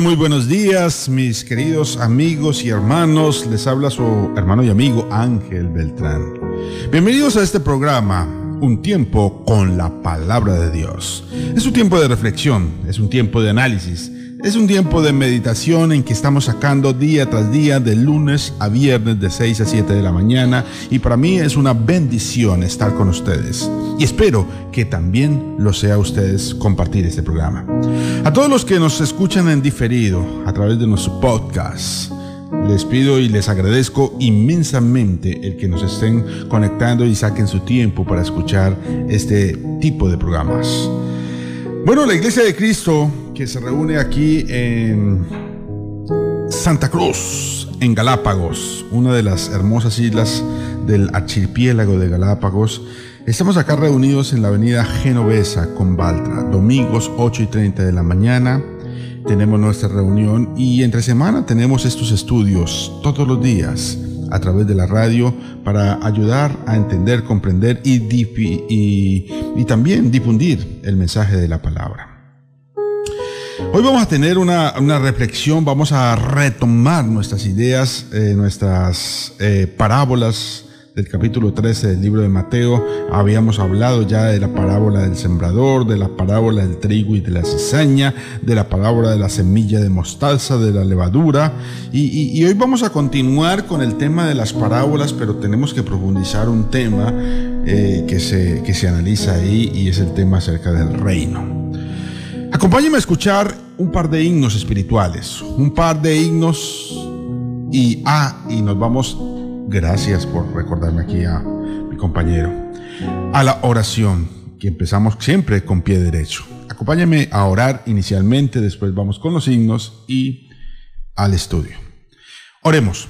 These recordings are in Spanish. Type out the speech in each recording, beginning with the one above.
muy buenos días, mis queridos amigos y hermanos. Les habla su hermano y amigo Ángel Beltrán. Bienvenidos a este programa, Un tiempo con la palabra de Dios. Es un tiempo de reflexión, es un tiempo de análisis, es un tiempo de meditación en que estamos sacando día tras día de lunes a viernes de 6 a 7 de la mañana y para mí es una bendición estar con ustedes y espero que también lo sea ustedes compartir este programa. A todos los que nos escuchan en diferido a través de nuestro podcast, les pido y les agradezco inmensamente el que nos estén conectando y saquen su tiempo para escuchar este tipo de programas. Bueno, la Iglesia de Cristo que se reúne aquí en Santa Cruz, en Galápagos, una de las hermosas islas del archipiélago de Galápagos. Estamos acá reunidos en la avenida Genovesa con Baltra, domingos 8 y 30 de la mañana. Tenemos nuestra reunión y entre semana tenemos estos estudios todos los días a través de la radio para ayudar a entender, comprender y, y, y también difundir el mensaje de la palabra. Hoy vamos a tener una, reflexión, vamos a retomar nuestras ideas, eh, nuestras eh, parábolas del capítulo 13 del libro de Mateo. Habíamos hablado ya de la parábola del sembrador, de la parábola del trigo y de la cizaña, de la parábola de la semilla de mostaza, de la levadura. Y, hoy vamos a continuar con el tema de las parábolas, pero tenemos que profundizar un tema eh, que, se, que se analiza ahí y es el tema acerca del reino. Acompáñenme a escuchar un par de himnos espirituales, un par de himnos y ah, y nos vamos, gracias por recordarme aquí a mi compañero, a la oración, que empezamos siempre con pie derecho. Acompáñenme a orar inicialmente, después vamos con los himnos y al estudio. Oremos.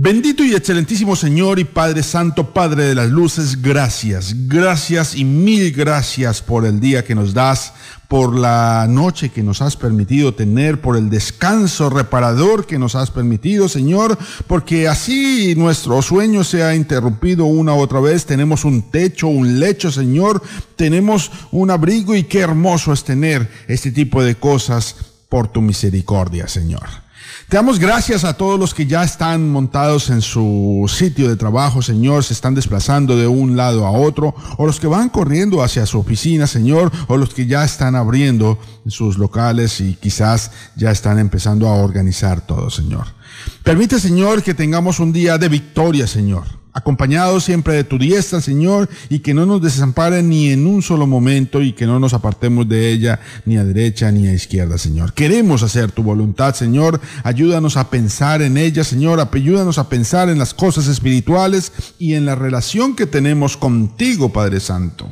Bendito y excelentísimo Señor y Padre Santo, Padre de las Luces, gracias, gracias y mil gracias por el día que nos das, por la noche que nos has permitido tener, por el descanso reparador que nos has permitido, Señor, porque así nuestro sueño se ha interrumpido una u otra vez, tenemos un techo, un lecho, Señor, tenemos un abrigo y qué hermoso es tener este tipo de cosas por tu misericordia, Señor. Te damos gracias a todos los que ya están montados en su sitio de trabajo, Señor, se están desplazando de un lado a otro, o los que van corriendo hacia su oficina, Señor, o los que ya están abriendo sus locales y quizás ya están empezando a organizar todo, Señor. Permite, Señor, que tengamos un día de victoria, Señor acompañados siempre de tu diestra, Señor, y que no nos desamparen ni en un solo momento y que no nos apartemos de ella ni a derecha ni a izquierda, Señor. Queremos hacer tu voluntad, Señor. Ayúdanos a pensar en ella, Señor. Ayúdanos a pensar en las cosas espirituales y en la relación que tenemos contigo, Padre Santo.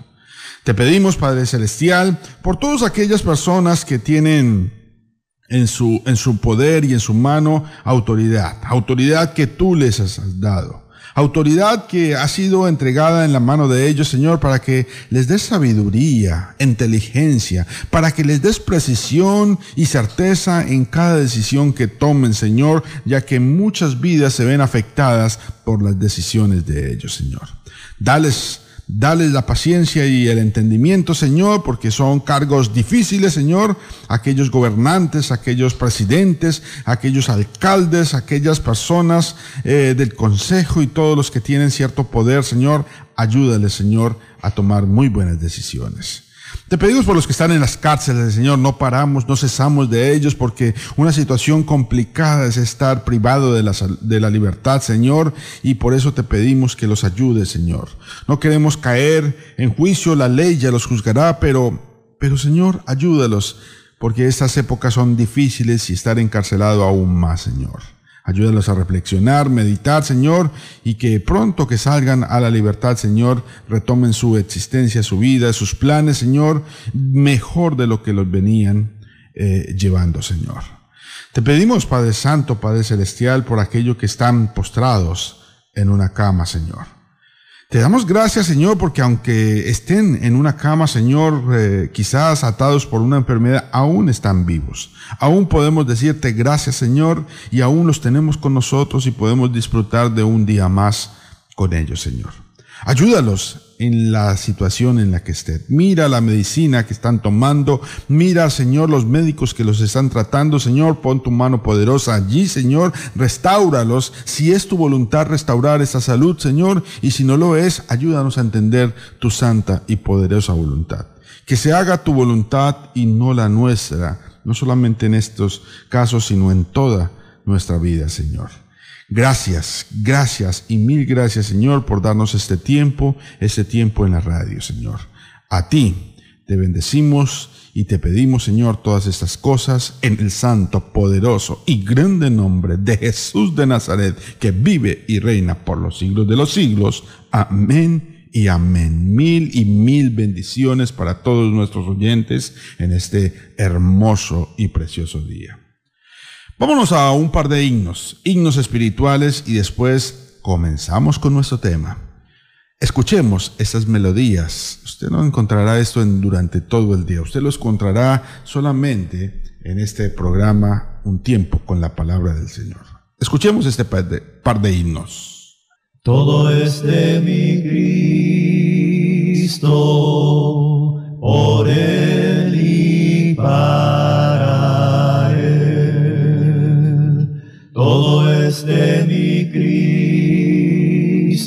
Te pedimos, Padre Celestial, por todas aquellas personas que tienen en su, en su poder y en su mano autoridad, autoridad que tú les has dado autoridad que ha sido entregada en la mano de ellos, Señor, para que les des sabiduría, inteligencia, para que les des precisión y certeza en cada decisión que tomen, Señor, ya que muchas vidas se ven afectadas por las decisiones de ellos, Señor. Dales Dales la paciencia y el entendimiento, Señor, porque son cargos difíciles, Señor. Aquellos gobernantes, aquellos presidentes, aquellos alcaldes, aquellas personas eh, del consejo y todos los que tienen cierto poder, Señor, ayúdales, Señor, a tomar muy buenas decisiones. Te pedimos por los que están en las cárceles, Señor, no paramos, no cesamos de ellos, porque una situación complicada es estar privado de la, libertad, Señor, y por eso te pedimos que los ayudes, Señor. No queremos caer en juicio, la ley ya los juzgará, pero, pero Señor, ayúdalos, porque estas épocas son difíciles y estar encarcelado aún más, Señor. Ayúdalos a reflexionar, meditar, Señor, y que pronto que salgan a la libertad, Señor, retomen su existencia, su vida, sus planes, Señor, mejor de lo que los venían eh, llevando, Señor. Te pedimos, Padre Santo, Padre Celestial, por aquellos que están postrados en una cama, Señor. Te damos gracias, Señor, porque aunque estén en una cama, Señor, eh, quizás atados por una enfermedad, aún están vivos. Aún podemos decirte gracias, Señor, y aún los tenemos con nosotros y podemos disfrutar de un día más con ellos, Señor. Ayúdalos en la situación en la que estén. Mira la medicina que están tomando. Mira, Señor, los médicos que los están tratando. Señor, pon tu mano poderosa allí, Señor. Restáuralos. Si es tu voluntad restaurar esa salud, Señor. Y si no lo es, ayúdanos a entender tu santa y poderosa voluntad. Que se haga tu voluntad y no la nuestra. No solamente en estos casos, sino en toda nuestra vida, Señor. Gracias, gracias y mil gracias Señor por darnos este tiempo, este tiempo en la radio, Señor. A ti te bendecimos y te pedimos, Señor, todas estas cosas en el santo, poderoso y grande nombre de Jesús de Nazaret, que vive y reina por los siglos de los siglos. Amén y amén. Mil y mil bendiciones para todos nuestros oyentes en este hermoso y precioso día. Vámonos a un par de himnos, himnos espirituales y después comenzamos con nuestro tema. Escuchemos esas melodías. Usted no encontrará esto durante todo el día. Usted lo encontrará solamente en este programa Un tiempo con la palabra del Señor. Escuchemos este par de, par de himnos. Todo es de mi Cristo, por él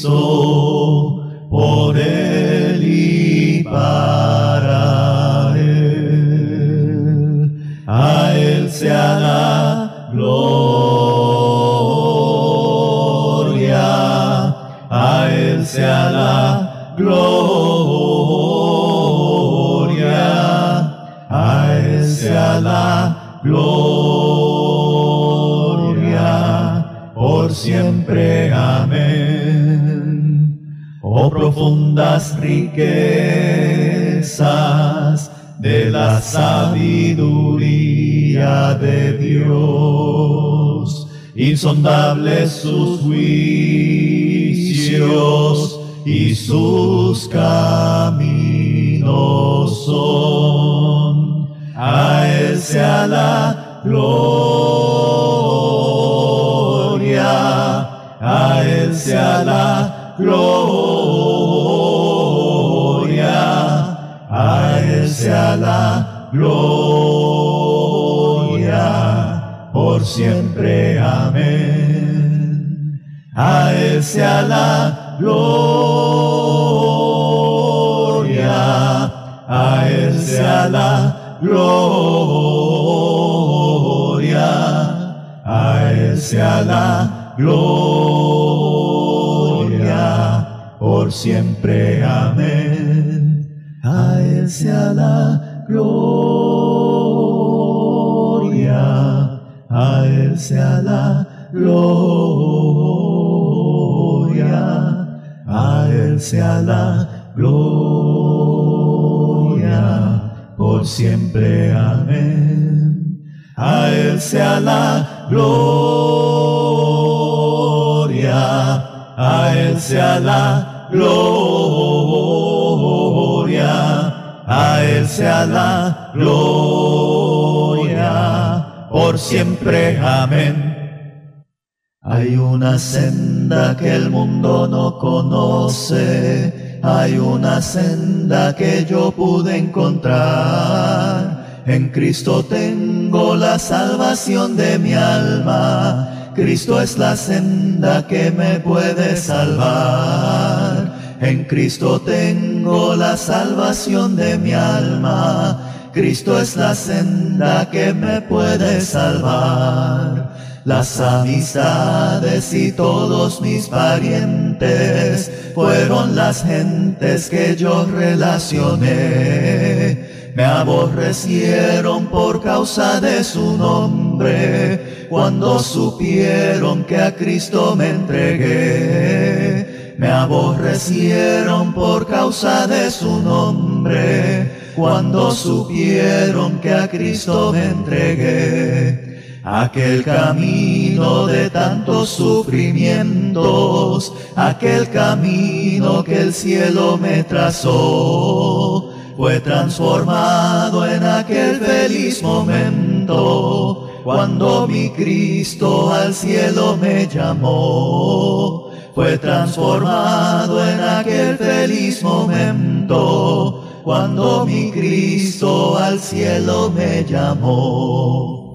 Cristo, por él y insondables sus juicios y sus gloria, a Él sea la gloria a Él sea la gloria por siempre. Amén. A Él sea la gloria, a Él sea la gloria, a Él sea la gloria por siempre. Amén. A Él sea la gloria, a Él sea la gloria, a Él sea la gloria, por siempre, amén. Hay una senda que el mundo no conoce, hay una senda que yo pude encontrar. En Cristo tengo la salvación de mi alma, Cristo es la senda que me puede salvar. En Cristo tengo la salvación de mi alma, Cristo es la senda que me puede salvar las amistades y todos mis parientes fueron las gentes que yo relacioné. Me aborrecieron por causa de su nombre cuando supieron que a Cristo me entregué. Me aborrecieron por causa de su nombre cuando supieron que a Cristo me entregué aquel camino de tantos sufrimientos, aquel camino que el cielo me trazó, fue transformado en aquel feliz momento, cuando mi Cristo al cielo me llamó. Fue transformado en aquel feliz momento, cuando mi Cristo al cielo me llamó.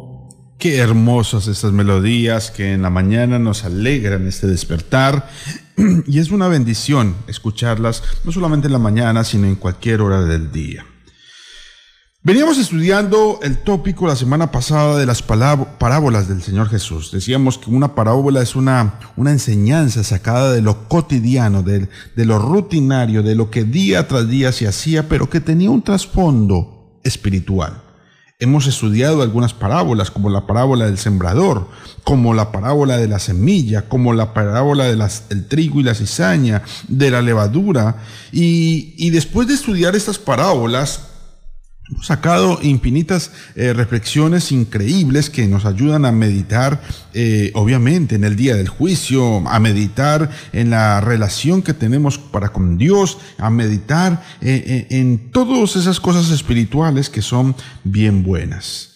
Qué hermosas estas melodías que en la mañana nos alegran este despertar y es una bendición escucharlas no solamente en la mañana, sino en cualquier hora del día. Veníamos estudiando el tópico la semana pasada de las parábolas del Señor Jesús. Decíamos que una parábola es una, una enseñanza sacada de lo cotidiano, de, de lo rutinario, de lo que día tras día se hacía, pero que tenía un trasfondo espiritual. Hemos estudiado algunas parábolas, como la parábola del sembrador, como la parábola de la semilla, como la parábola del trigo y la cizaña, de la levadura. Y, después de estudiar estas parábolas, Hemos sacado infinitas eh, reflexiones increíbles que nos ayudan a meditar, eh, obviamente, en el día del juicio, a meditar en la relación que tenemos para con Dios, a meditar eh, en todas esas cosas espirituales que son bien buenas.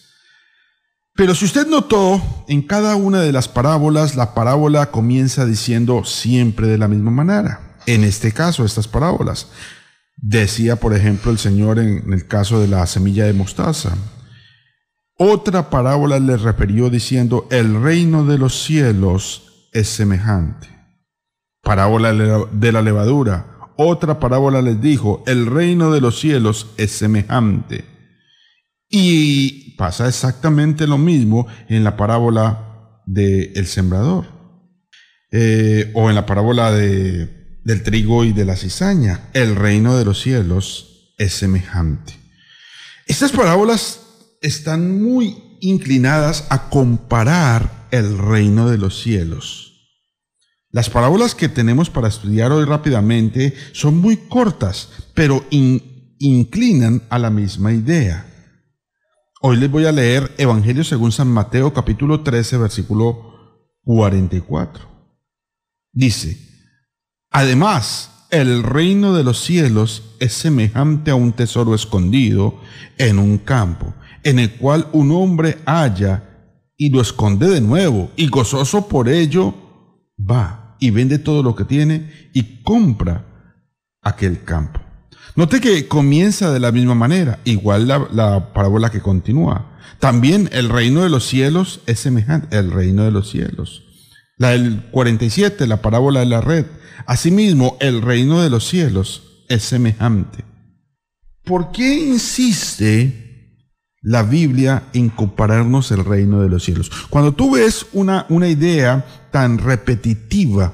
Pero si usted notó, en cada una de las parábolas, la parábola comienza diciendo siempre de la misma manera. En este caso, estas parábolas. Decía, por ejemplo, el Señor en el caso de la semilla de mostaza. Otra parábola le refirió diciendo, el reino de los cielos es semejante. Parábola de la levadura. Otra parábola les dijo, el reino de los cielos es semejante. Y pasa exactamente lo mismo en la parábola del el sembrador. Eh, o en la parábola de del trigo y de la cizaña. El reino de los cielos es semejante. Estas parábolas están muy inclinadas a comparar el reino de los cielos. Las parábolas que tenemos para estudiar hoy rápidamente son muy cortas, pero inclinan a la misma idea. Hoy les voy a leer Evangelio según San Mateo capítulo 13 versículo 44. Dice, Además, el reino de los cielos es semejante a un tesoro escondido en un campo, en el cual un hombre halla y lo esconde de nuevo, y gozoso por ello va y vende todo lo que tiene y compra aquel campo. Note que comienza de la misma manera, igual la, parábola que continúa. También el reino de los cielos es semejante, el reino de los cielos. La del 47, la parábola de la red, Asimismo, el reino de los cielos es semejante. ¿Por qué insiste la Biblia en compararnos el reino de los cielos? Cuando tú ves una, una idea tan repetitiva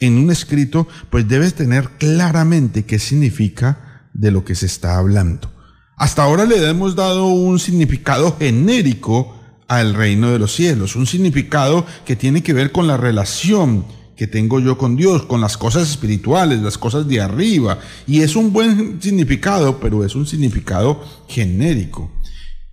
en un escrito, pues debes tener claramente qué significa de lo que se está hablando. Hasta ahora le hemos dado un significado genérico al reino de los cielos, un significado que tiene que ver con la relación que tengo yo con Dios, con las cosas espirituales, las cosas de arriba. Y es un buen significado, pero es un significado genérico.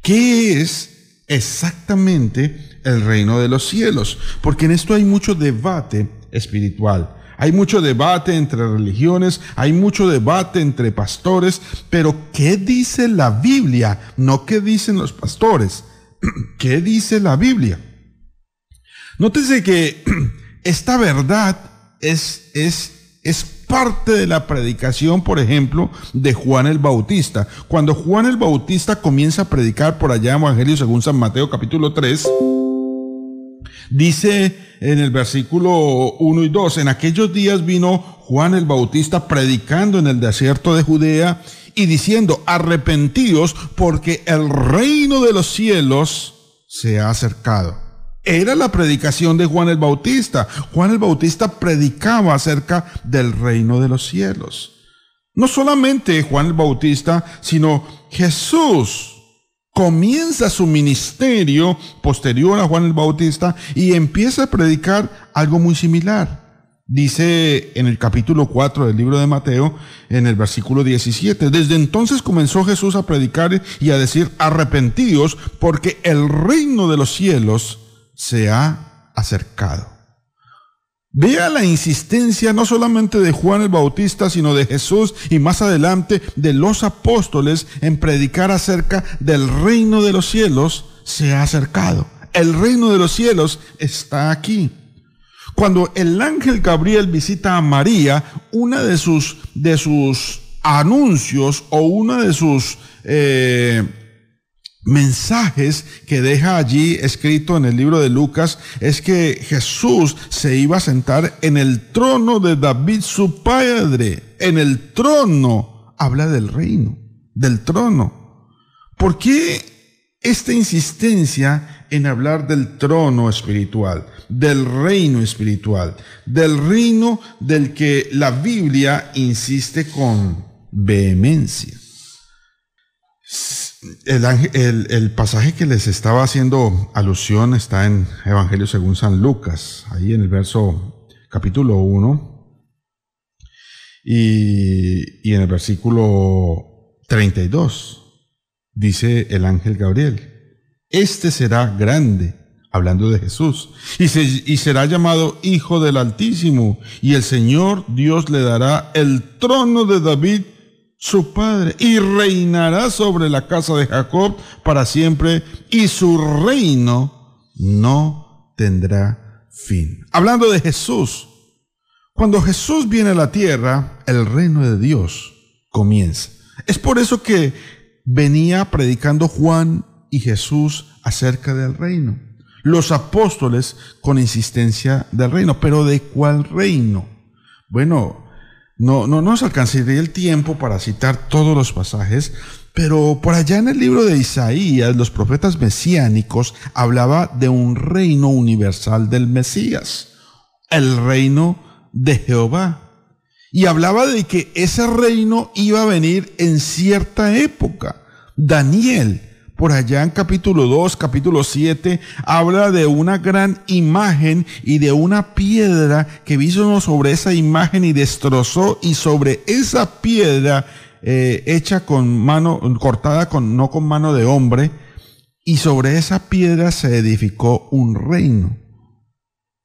¿Qué es exactamente el reino de los cielos? Porque en esto hay mucho debate espiritual. Hay mucho debate entre religiones, hay mucho debate entre pastores, pero ¿qué dice la Biblia? No qué dicen los pastores. ¿Qué dice la Biblia? Nótese que esta verdad es, es, es parte de la predicación, por ejemplo, de Juan el Bautista. Cuando Juan el Bautista comienza a predicar por allá en Evangelio según San Mateo capítulo 3, dice en el versículo 1 y 2, en aquellos días vino Juan el Bautista predicando en el desierto de Judea y diciendo, arrepentidos porque el reino de los cielos se ha acercado. Era la predicación de Juan el Bautista. Juan el Bautista predicaba acerca del reino de los cielos. No solamente Juan el Bautista, sino Jesús comienza su ministerio posterior a Juan el Bautista y empieza a predicar algo muy similar. Dice en el capítulo 4 del libro de Mateo, en el versículo 17, desde entonces comenzó Jesús a predicar y a decir, arrepentidos, porque el reino de los cielos se ha acercado. Vea la insistencia no solamente de Juan el Bautista, sino de Jesús y más adelante de los apóstoles en predicar acerca del reino de los cielos se ha acercado. El reino de los cielos está aquí. Cuando el ángel Gabriel visita a María, una de sus, de sus anuncios o una de sus eh, mensajes que deja allí escrito en el libro de Lucas es que Jesús se iba a sentar en el trono de David su padre. En el trono habla del reino, del trono. ¿Por qué esta insistencia en hablar del trono espiritual, del reino espiritual, del reino del que la Biblia insiste con vehemencia? El, pasaje que les estaba haciendo alusión está en Evangelio según San Lucas, ahí en el verso capítulo 1 y, y en el versículo 32 dice el ángel Gabriel, este será grande, hablando de Jesús, y, y será llamado Hijo del Altísimo, y el Señor Dios le dará el trono de David, su padre, y reinará sobre la casa de Jacob para siempre, y su reino no tendrá fin. Hablando de Jesús, cuando Jesús viene a la tierra, el reino de Dios comienza. Es por eso que venía predicando Juan y Jesús acerca del reino. Los apóstoles con insistencia del reino, pero ¿de cuál reino? Bueno, no, no nos alcanzaría el tiempo para citar todos los pasajes, pero por allá en el libro de Isaías, los profetas mesiánicos hablaba de un reino universal del Mesías, el reino de Jehová. Y hablaba de que ese reino iba a venir en cierta época. Daniel por allá en capítulo 2, capítulo 7, habla de una gran imagen y de una piedra que vino sobre esa imagen y destrozó y sobre esa piedra eh, hecha con mano, cortada con, no con mano de hombre, y sobre esa piedra se edificó un reino,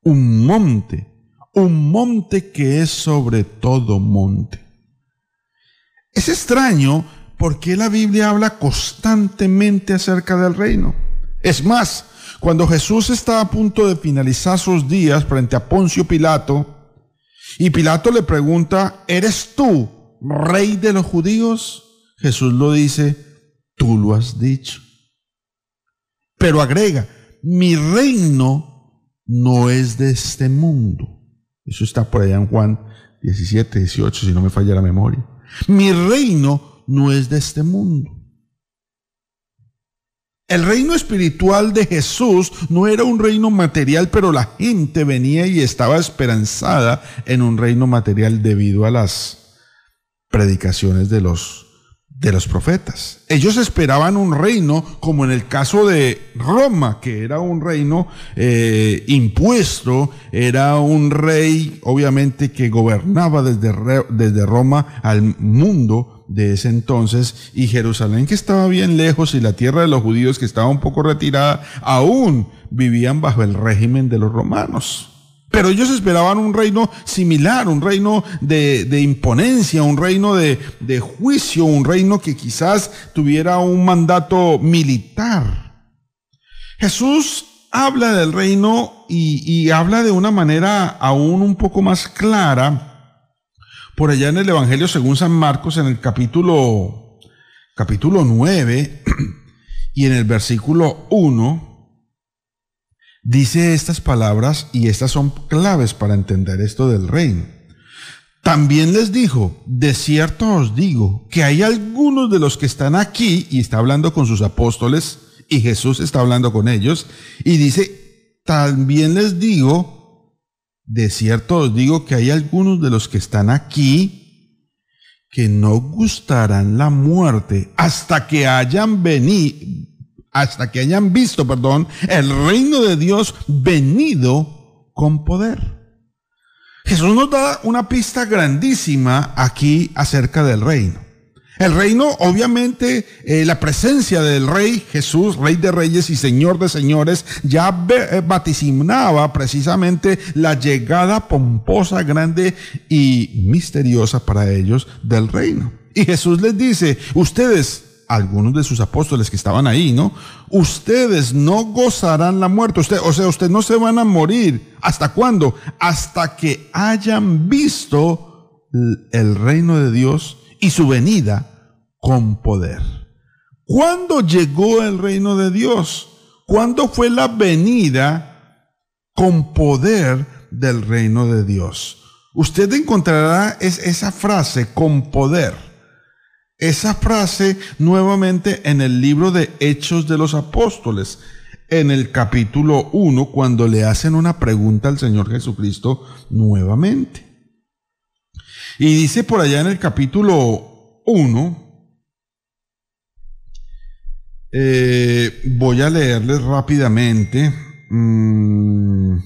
un monte, un monte que es sobre todo monte. Es extraño ¿por qué la Biblia habla constantemente acerca del reino? Es más, cuando Jesús está a punto de finalizar sus días frente a Poncio Pilato, y Pilato le pregunta, ¿eres tú rey de los judíos? Jesús lo dice, tú lo has dicho. Pero agrega, mi reino no es de este mundo. Eso está por allá en Juan 17, 18, si no me falla la memoria. Mi reino no es de este mundo. El reino espiritual de Jesús no era un reino material, pero la gente venía y estaba esperanzada en un reino material debido a las predicaciones de los de los profetas. Ellos esperaban un reino como en el caso de Roma, que era un reino eh, impuesto, era un rey obviamente que gobernaba desde, desde Roma al mundo de ese entonces y Jerusalén que estaba bien lejos y la tierra de los judíos que estaba un poco retirada, aún vivían bajo el régimen de los romanos. Pero ellos esperaban un reino similar, un reino de, imponencia, un reino de, de juicio, un reino que quizás tuviera un mandato militar. Jesús habla del reino y, habla de una manera aún un poco más clara por allá en el Evangelio según San Marcos en el capítulo, capítulo 9 y en el versículo 1 dice estas palabras y estas son claves para entender esto del reino. También les dijo, de cierto os digo, que hay algunos de los que están aquí, y está hablando con sus apóstoles, y Jesús está hablando con ellos, y dice, también les digo, de cierto os digo que hay algunos de los que están aquí, que no gustarán la muerte hasta que hayan venido, hasta que hayan visto, perdón, el reino de Dios venido con poder. Jesús nos da una pista grandísima aquí acerca del reino. El reino, obviamente, eh, la presencia del rey Jesús, rey de reyes y señor de señores, ya eh, vaticinaba precisamente la llegada pomposa, grande y misteriosa para ellos del reino. Y Jesús les dice, ustedes algunos de sus apóstoles que estaban ahí, ¿no? Ustedes no gozarán la muerte, usted, o sea, ustedes no se van a morir. ¿Hasta cuándo? Hasta que hayan visto el reino de Dios y su venida con poder. ¿Cuándo llegó el reino de Dios? ¿Cuándo fue la venida con poder del reino de Dios? Usted encontrará esa frase con poder esa frase nuevamente en el libro de Hechos de los Apóstoles, en el capítulo 1, cuando le hacen una pregunta al Señor Jesucristo nuevamente. Y dice por allá en el capítulo 1, eh, voy a leerles rápidamente. Mm,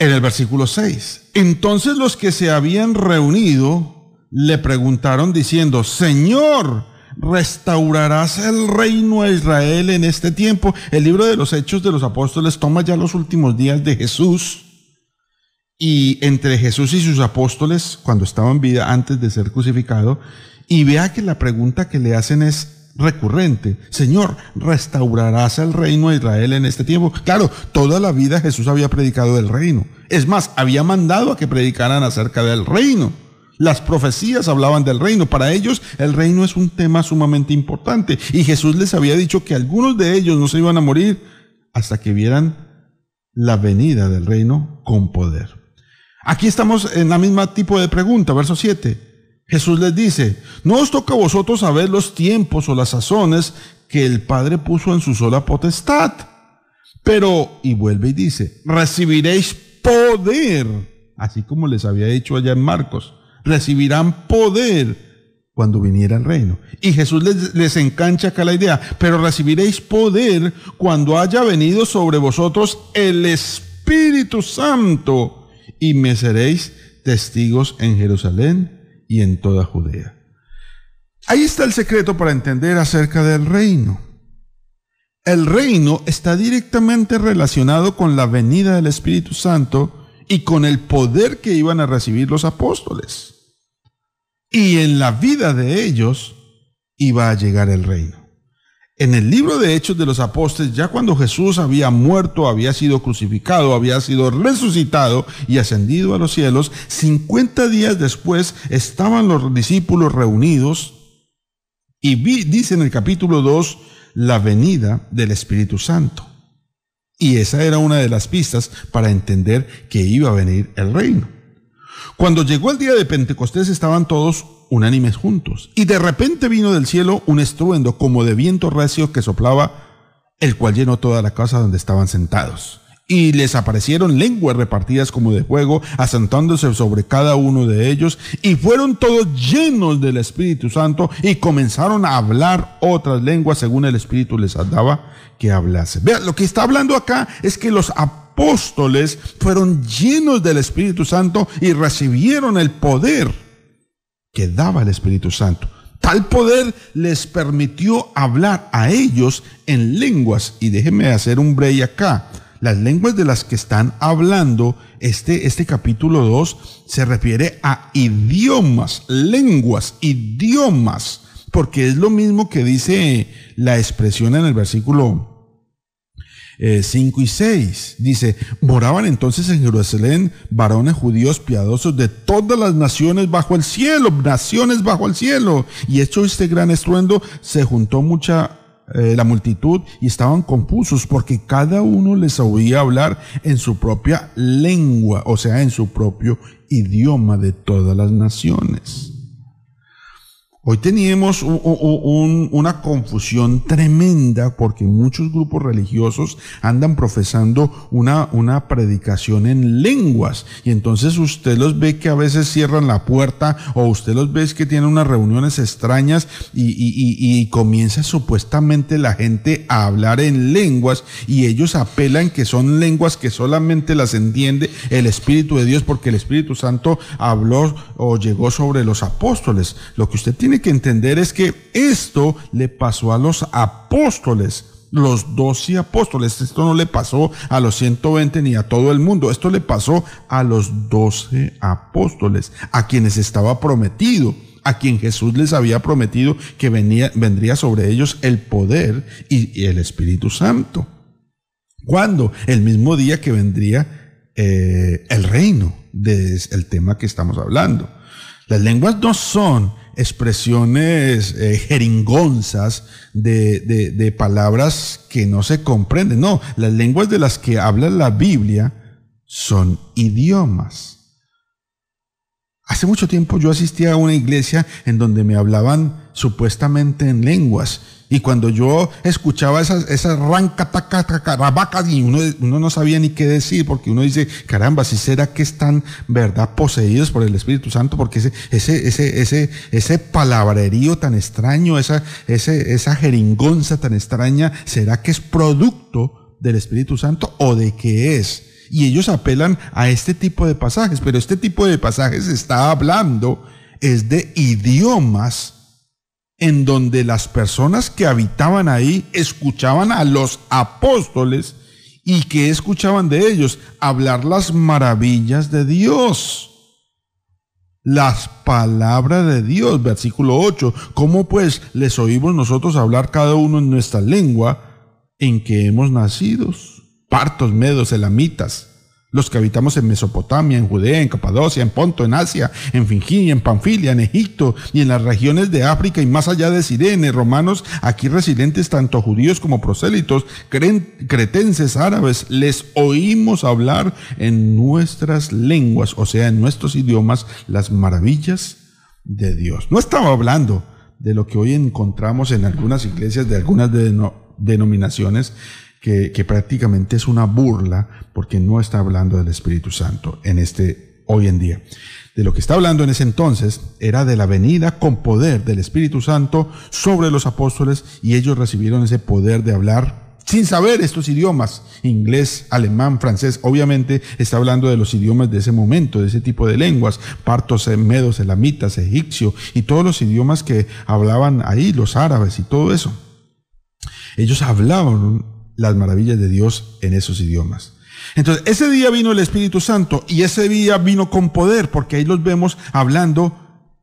en el versículo 6. Entonces los que se habían reunido le preguntaron diciendo, Señor, ¿restaurarás el reino a Israel en este tiempo? El libro de los Hechos de los Apóstoles toma ya los últimos días de Jesús. Y entre Jesús y sus apóstoles, cuando estaba en vida antes de ser crucificado, y vea que la pregunta que le hacen es recurrente. Señor, ¿restaurarás el reino a Israel en este tiempo? Claro, toda la vida Jesús había predicado del reino. Es más, había mandado a que predicaran acerca del reino. Las profecías hablaban del reino. Para ellos el reino es un tema sumamente importante. Y Jesús les había dicho que algunos de ellos no se iban a morir hasta que vieran la venida del reino con poder. Aquí estamos en la misma tipo de pregunta, verso 7. Jesús les dice, no os toca a vosotros saber los tiempos o las sazones que el Padre puso en su sola potestad. Pero, y vuelve y dice, recibiréis poder, así como les había dicho allá en Marcos recibirán poder cuando viniera el reino. Y Jesús les, les, engancha acá la idea, pero recibiréis poder cuando haya venido sobre vosotros el Espíritu Santo y me seréis testigos en Jerusalén y en toda Judea. Ahí está el secreto para entender acerca del reino. El reino está directamente relacionado con la venida del Espíritu Santo y con el poder que iban a recibir los apóstoles. Y en la vida de ellos iba a llegar el reino. En el libro de Hechos de los Apóstoles, ya cuando Jesús había muerto, había sido crucificado, había sido resucitado y ascendido a los cielos, 50 días después estaban los discípulos reunidos y dice en el capítulo 2 la venida del Espíritu Santo. Y esa era una de las pistas para entender que iba a venir el reino. Cuando llegó el día de Pentecostés estaban todos unánimes juntos. Y de repente vino del cielo un estruendo como de viento recio que soplaba, el cual llenó toda la casa donde estaban sentados y les aparecieron lenguas repartidas como de fuego, asentándose sobre cada uno de ellos, y fueron todos llenos del Espíritu Santo y comenzaron a hablar otras lenguas según el Espíritu les daba que hablase. Vean, lo que está hablando acá es que los apóstoles fueron llenos del Espíritu Santo y recibieron el poder que daba el Espíritu Santo. Tal poder les permitió hablar a ellos en lenguas. Y déjenme hacer un break acá. Las lenguas de las que están hablando este, este capítulo 2 se refiere a idiomas, lenguas, idiomas, porque es lo mismo que dice la expresión en el versículo 5 y 6. Dice, moraban entonces en Jerusalén varones judíos piadosos de todas las naciones bajo el cielo, naciones bajo el cielo. Y hecho este gran estruendo, se juntó mucha eh, la multitud y estaban confusos porque cada uno les oía hablar en su propia lengua, o sea, en su propio idioma de todas las naciones. Hoy teníamos una confusión tremenda porque muchos grupos religiosos andan profesando una, una predicación en lenguas y entonces usted los ve que a veces cierran la puerta o usted los ve que tienen unas reuniones extrañas y, comienza supuestamente la gente a hablar en lenguas y ellos apelan que son lenguas que solamente las entiende el Espíritu de Dios porque el Espíritu Santo habló o llegó sobre los apóstoles. Lo que usted tiene que entender es que esto le pasó a los apóstoles los doce apóstoles. Esto no le pasó a los 120 ni a todo el mundo. Esto le pasó a los doce apóstoles, a quienes estaba prometido, a quien Jesús les había prometido que venía, vendría sobre ellos el poder y, el Espíritu Santo. ¿Cuándo? El mismo día que vendría eh, el reino, del tema que estamos hablando. Las lenguas no son expresiones eh, jeringonzas de, de, palabras que no se comprenden. No, las lenguas de las que habla la Biblia son idiomas. Hace mucho tiempo yo asistía a una iglesia en donde me hablaban supuestamente en lenguas y cuando yo escuchaba esas, esas rancatacatacabacas y uno, uno no sabía ni qué decir, porque uno dice, caramba, si será que están, verdad, poseídos por el Espíritu Santo, porque ese, ese, ese, ese, ese palabrerío tan extraño, esa, ese, esa jeringonza tan extraña, ¿será que es producto del Espíritu Santo o de qué es? Y ellos apelan a este tipo de pasajes, pero este tipo de pasajes está hablando es de idiomas en donde las personas que habitaban ahí escuchaban a los apóstoles y que escuchaban de ellos hablar las maravillas de Dios. Las palabras de Dios, versículo 8. ¿Cómo pues les oímos nosotros hablar cada uno en nuestra lengua en que hemos nacido? Partos, medos, elamitas los que habitamos en Mesopotamia, en Judea, en Capadocia, en Ponto, en Asia, en Finginia, en Panfilia, en Egipto y en las regiones de África y más allá de Sirene, romanos, aquí residentes tanto judíos como prosélitos, cretenses, árabes, les oímos hablar en nuestras lenguas, o sea, en nuestros idiomas, las maravillas de Dios. No estaba hablando de lo que hoy encontramos en algunas iglesias de algunas denominaciones que, prácticamente es una burla porque no está hablando del Espíritu Santo en este hoy en día. De lo que está hablando en ese entonces era de la venida con poder del Espíritu Santo sobre los apóstoles y ellos recibieron ese poder de hablar sin saber estos idiomas, inglés, alemán, francés, obviamente está hablando de los idiomas de ese momento, de ese tipo de lenguas, partos, medos, elamitas, egipcio y todos los idiomas que hablaban ahí, los árabes y todo eso. Ellos hablaban las maravillas de Dios en esos idiomas. Entonces, ese día vino el Espíritu Santo y ese día vino con poder, porque ahí los vemos hablando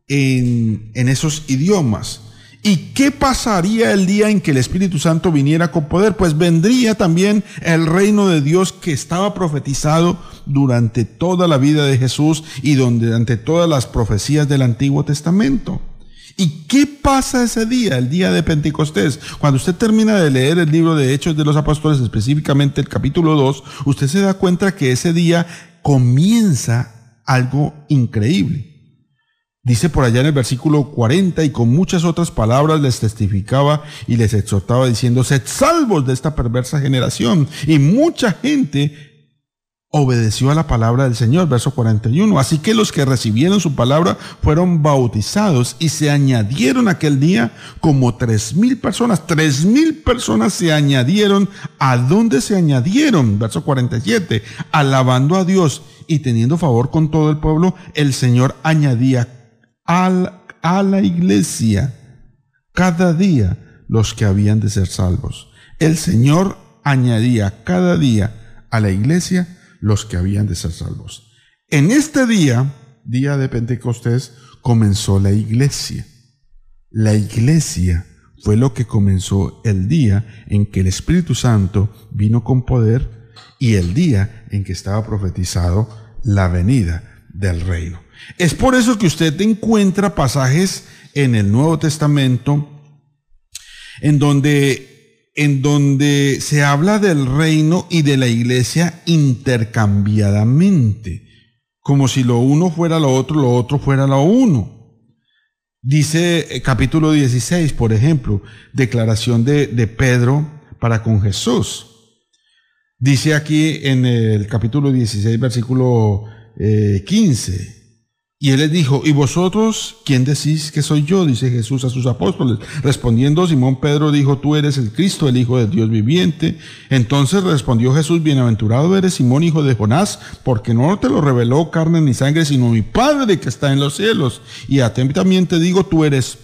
en, en esos idiomas. ¿Y qué pasaría el día en que el Espíritu Santo viniera con poder? Pues vendría también el reino de Dios que estaba profetizado durante toda la vida de Jesús y durante todas las profecías del Antiguo Testamento. ¿Y qué pasa ese día, el día de Pentecostés? Cuando usted termina de leer el libro de Hechos de los Apóstoles, específicamente el capítulo 2, usted se da cuenta que ese día comienza algo increíble. Dice por allá en el versículo 40 y con muchas otras palabras les testificaba y les exhortaba diciendo, sed salvos de esta perversa generación. Y mucha gente obedeció a la palabra del Señor, verso 41. Así que los que recibieron su palabra fueron bautizados y se añadieron aquel día como tres mil personas. Tres mil personas se añadieron. ¿A dónde se añadieron? Verso 47. Alabando a Dios y teniendo favor con todo el pueblo, el Señor añadía a la iglesia cada día los que habían de ser salvos. El Señor añadía cada día a la iglesia los que habían de ser salvos. En este día, día de Pentecostés, comenzó la iglesia. La iglesia fue lo que comenzó el día en que el Espíritu Santo vino con poder y el día en que estaba profetizado la venida del reino. Es por eso que usted encuentra pasajes en el Nuevo Testamento en donde, en donde se habla del reino y de la iglesia intercambiadamente, como si lo uno fuera lo otro, lo otro fuera lo uno. Dice eh, capítulo 16, por ejemplo, declaración de, de Pedro para con Jesús. Dice aquí en el capítulo 16, versículo 15. Y él les dijo, ¿y vosotros quién decís que soy yo? Dice Jesús a sus apóstoles. Respondiendo Simón Pedro dijo, tú eres el Cristo, el Hijo de Dios viviente. Entonces respondió Jesús, bienaventurado eres Simón, hijo de Jonás, porque no te lo reveló carne ni sangre, sino mi Padre que está en los cielos. Y a también te digo, tú eres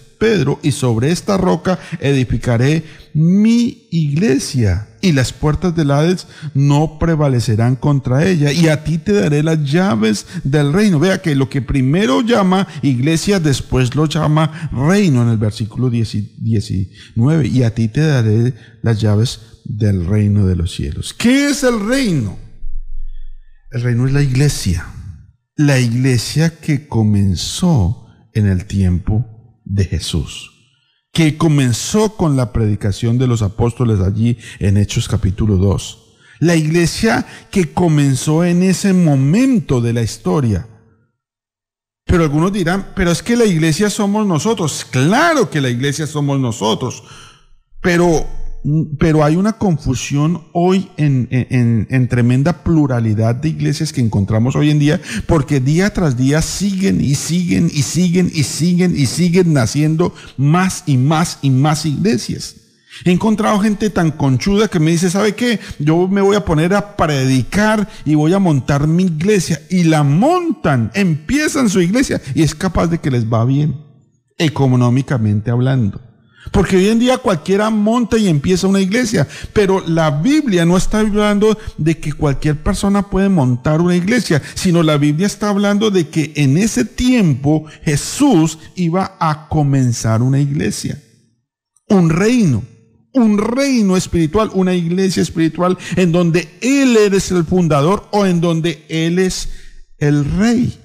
Y sobre esta roca edificaré mi iglesia, y las puertas del Hades no prevalecerán contra ella, y a ti te daré las llaves del reino. Vea que lo que primero llama iglesia, después lo llama reino en el versículo 19, y a ti te daré las llaves del reino de los cielos. ¿Qué es el reino? El reino es la iglesia, la iglesia que comenzó en el tiempo de Jesús, que comenzó con la predicación de los apóstoles allí en Hechos capítulo 2. La iglesia que comenzó en ese momento de la historia. Pero algunos dirán, pero es que la iglesia somos nosotros. Claro que la iglesia somos nosotros. Pero pero hay una confusión hoy en, en, tremenda pluralidad de iglesias que encontramos hoy en día, porque día tras día siguen y siguen y siguen y siguen y siguen naciendo más y más y más iglesias. He encontrado gente tan conchuda que me dice, ¿sabe qué? Yo me voy a poner a predicar y voy a montar mi iglesia. Y la montan, empiezan su iglesia y es capaz de que les va bien, económicamente hablando. Porque hoy en día cualquiera monta y empieza una iglesia, pero la Biblia no está hablando de que cualquier persona puede montar una iglesia, sino la Biblia está hablando de que en ese tiempo Jesús iba a comenzar una iglesia, un reino, un reino espiritual, una iglesia espiritual en donde Él es el fundador o en donde Él es el rey.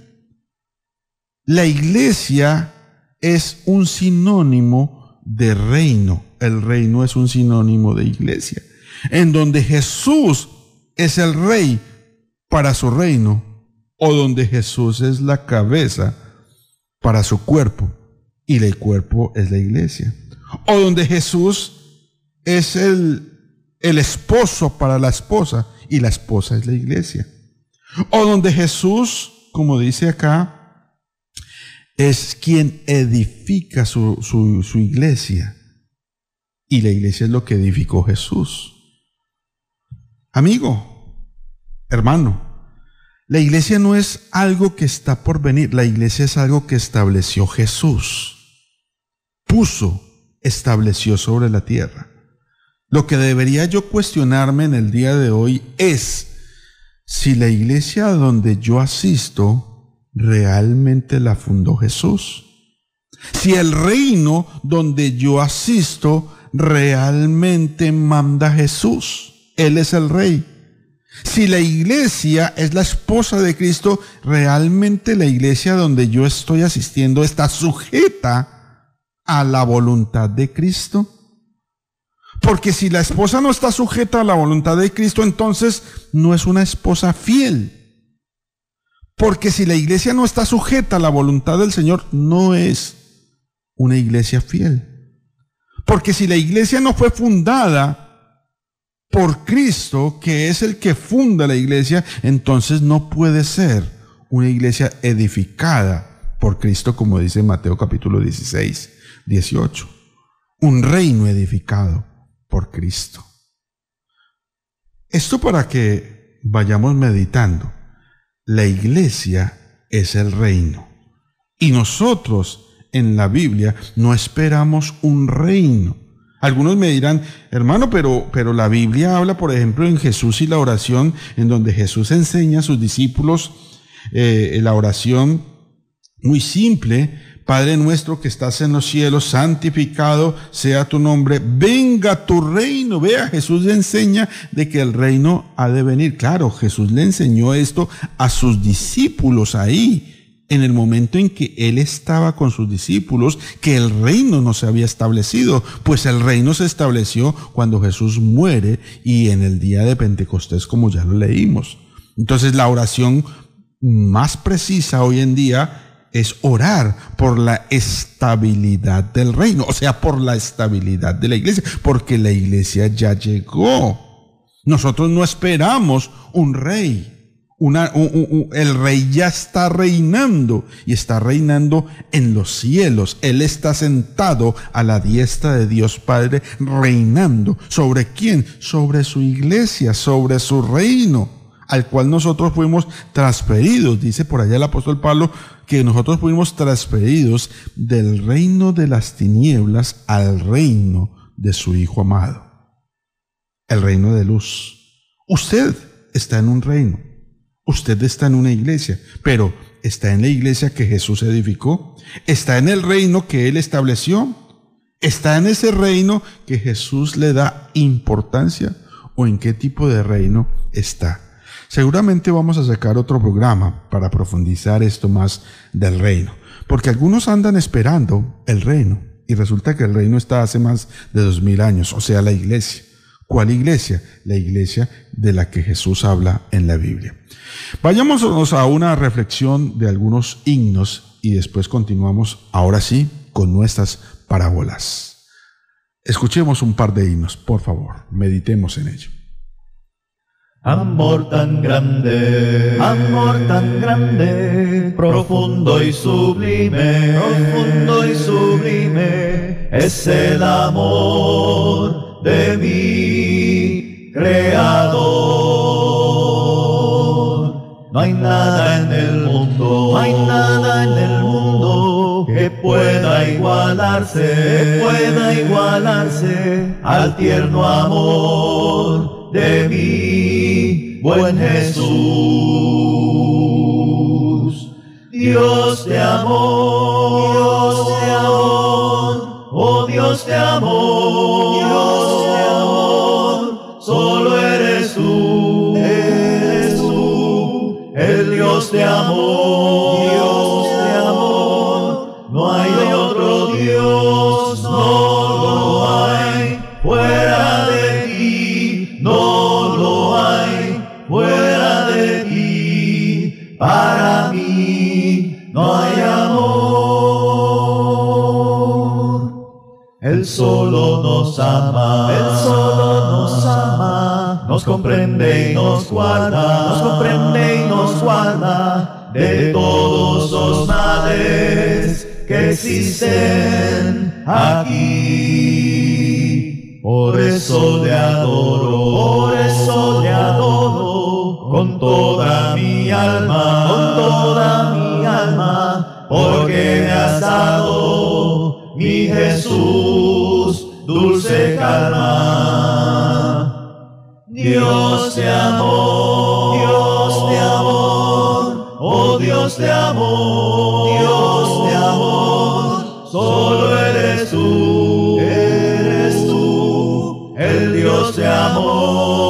La iglesia es un sinónimo de reino. El reino es un sinónimo de iglesia. En donde Jesús es el rey para su reino o donde Jesús es la cabeza para su cuerpo y el cuerpo es la iglesia. O donde Jesús es el, el esposo para la esposa y la esposa es la iglesia. O donde Jesús, como dice acá, es quien edifica su, su, iglesia. Y la iglesia es lo que edificó Jesús. Amigo, hermano, la iglesia no es algo que está por venir, la iglesia es algo que estableció Jesús. Puso, estableció sobre la tierra. Lo que debería yo cuestionarme en el día de hoy es si la iglesia donde yo asisto realmente la fundó Jesús. Si el reino donde yo asisto realmente manda Jesús, Él es el rey. Si la iglesia es la esposa de Cristo, realmente la iglesia donde yo estoy asistiendo está sujeta a la voluntad de Cristo. Porque si la esposa no está sujeta a la voluntad de Cristo, entonces no es una esposa fiel. Porque si la iglesia no está sujeta a la voluntad del Señor, no es una iglesia fiel. Porque si la iglesia no fue fundada por Cristo, que es el que funda la iglesia, entonces no puede ser una iglesia edificada por Cristo, como dice Mateo capítulo 16, 18. Un reino edificado por Cristo. Esto para que vayamos meditando la iglesia es el reino. Y nosotros en la Biblia no esperamos un reino. Algunos me dirán, hermano, pero, pero la Biblia habla, por ejemplo, en Jesús y la oración, en donde Jesús enseña a sus discípulos eh, la oración muy simple Padre nuestro que estás en los cielos, santificado sea tu nombre, venga tu reino. Vea, Jesús le enseña de que el reino ha de venir. Claro, Jesús le enseñó esto a sus discípulos ahí, en el momento en que él estaba con sus discípulos, que el reino no se había establecido, pues el reino se estableció cuando Jesús muere y en el día de Pentecostés, como ya lo leímos. Entonces la oración más precisa hoy en día es orar por la estabilidad del reino, o sea, por la estabilidad de la iglesia, porque la iglesia ya llegó. Nosotros no esperamos un rey. El rey ya está reinando y está reinando en los cielos. Él está sentado a la diestra de Dios Padre, reinando. ¿Sobre quién? Sobre su iglesia, sobre su reino al cual nosotros fuimos transferidos. Dice por allá el apóstol Pablo que nosotros fuimos transferidos del reino de las tinieblas al reino de su Hijo amado, el reino de luz. Usted está en un reino, usted está en una iglesia, pero está en la iglesia que Jesús edificó, está en el reino que Él estableció, está en ese reino que Jesús le da importancia. O en qué tipo de reino está. Seguramente vamos a sacar otro programa para profundizar esto más del reino, porque algunos andan esperando el reino y resulta que el reino está hace más de dos mil años, o sea, la iglesia. ¿Cuál iglesia? La iglesia de la que Jesús habla en la Biblia. Vayámonos a una reflexión de algunos himnos y después continuamos, ahora sí, con nuestras parábolas. Escuchemos un par de himnos, por favor, meditemos en ello. Amor tan grande, amor tan grande, profundo y sublime, profundo y sublime, es el amor de mi creador. No hay nada en el mundo, no hay nada en el mundo que pueda igualarse, que pueda igualarse al tierno amor de mi buen Jesús. Dios de amor, Dios de amor, oh Dios de amor, Dios de amor, solo eres tú, eres tú, el Dios de amor, solo nos ama, Él solo nos ama, nos comprende y nos guarda, nos comprende y nos guarda. De todos los males que existen aquí. Por eso le adoro, por eso le adoro. Con toda mi alma, con toda mi alma, porque me has dado mi Jesús, calma. Dios de amor, Dios de amor, oh Dios de amor, Dios de amor, solo eres tú, eres tú, el Dios de amor,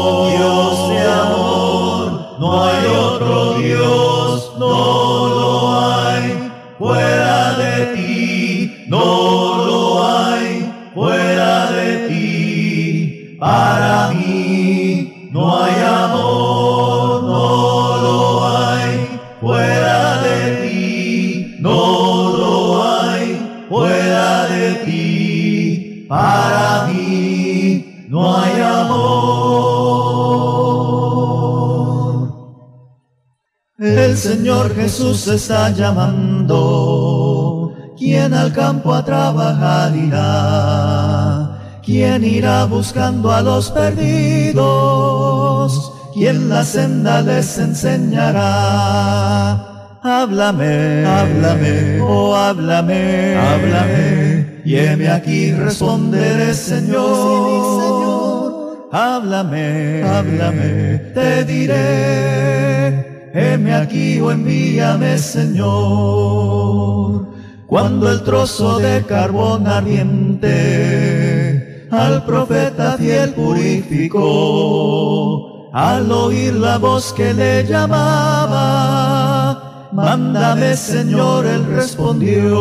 Señor Jesús está llamando. ¿Quién al campo a trabajar irá? ¿Quién irá buscando a los perdidos? ¿Quién la senda les enseñará? Háblame, Háblame, oh háblame, Háblame, y heme aquí responderé, Señor. Háblame, Háblame, te diré, heme aquí o envíame, Señor. cuando el trozo de carbón ardiente al profeta fiel purificó, al oír la voz que le llamaba, mándame Señor, él respondió.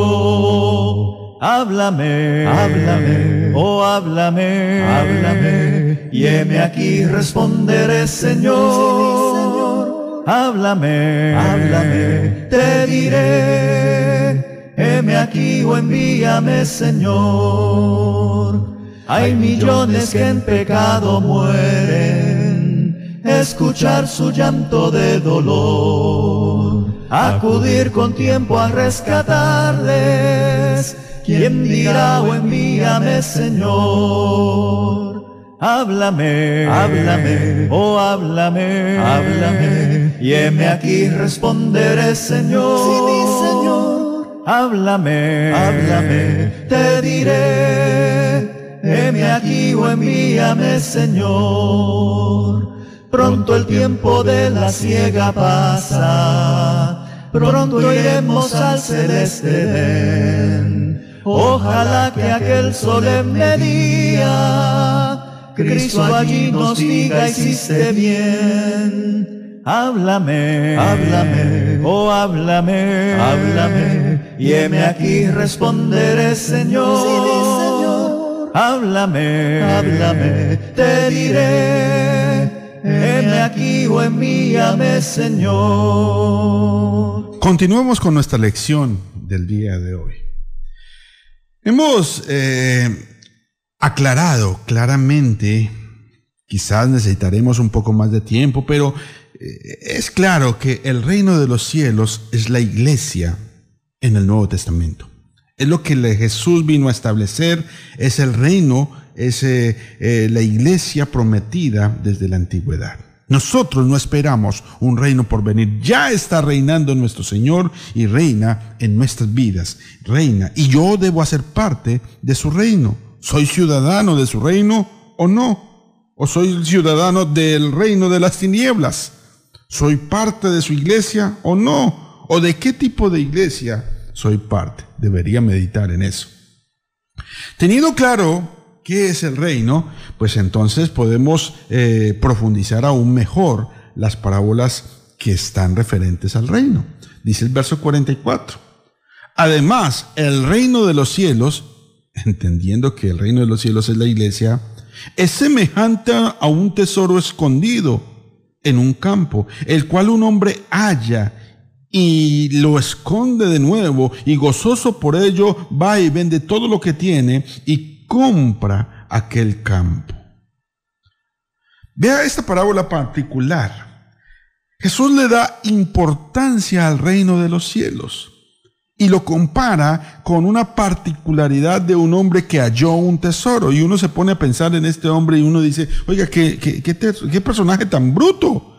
Háblame, háblame, oh háblame, háblame, y heme aquí responderé Señor. Háblame, háblame, te diré, heme aquí o envíame Señor. Hay millones que en pecado mueren, escuchar su llanto de dolor, acudir con tiempo a rescatarles. ¿Quién dirá o envíame, Señor? Háblame, háblame, oh háblame, háblame, y heme aquí responderé, Señor. Sí, mi Señor. Háblame, háblame, te diré, heme aquí o envíame, Señor. Pronto el tiempo de la ciega pasa, pronto iremos al celeste Ojalá que aquel solemne día Cristo allí nos diga hiciste bien. Háblame, háblame, oh háblame, háblame, y heme aquí responderé, Señor. Sí, Señor. Háblame, háblame, te diré, heme aquí o envíame, Señor. Continuemos con nuestra lección del día de hoy. Hemos eh, aclarado claramente, quizás necesitaremos un poco más de tiempo, pero es claro que el reino de los cielos es la iglesia en el Nuevo Testamento. Es lo que Jesús vino a establecer, es el reino, es eh, la iglesia prometida desde la antigüedad. Nosotros no esperamos un reino por venir. Ya está reinando nuestro Señor y reina en nuestras vidas. Reina. Y yo debo hacer parte de su reino. ¿Soy ciudadano de su reino o no? ¿O soy ciudadano del reino de las tinieblas? ¿Soy parte de su iglesia o no? ¿O de qué tipo de iglesia soy parte? Debería meditar en eso. Teniendo claro qué es el reino, pues entonces podemos eh, profundizar aún mejor las parábolas que están referentes al reino. Dice el verso 44. Además, el reino de los cielos, entendiendo que el reino de los cielos es la iglesia, es semejante a un tesoro escondido en un campo, el cual un hombre halla y lo esconde de nuevo y gozoso por ello va y vende todo lo que tiene y compra aquel campo. Vea esta parábola particular. Jesús le da importancia al reino de los cielos y lo compara con una particularidad de un hombre que halló un tesoro. Y uno se pone a pensar en este hombre y uno dice, oiga, qué, qué, personaje tan bruto.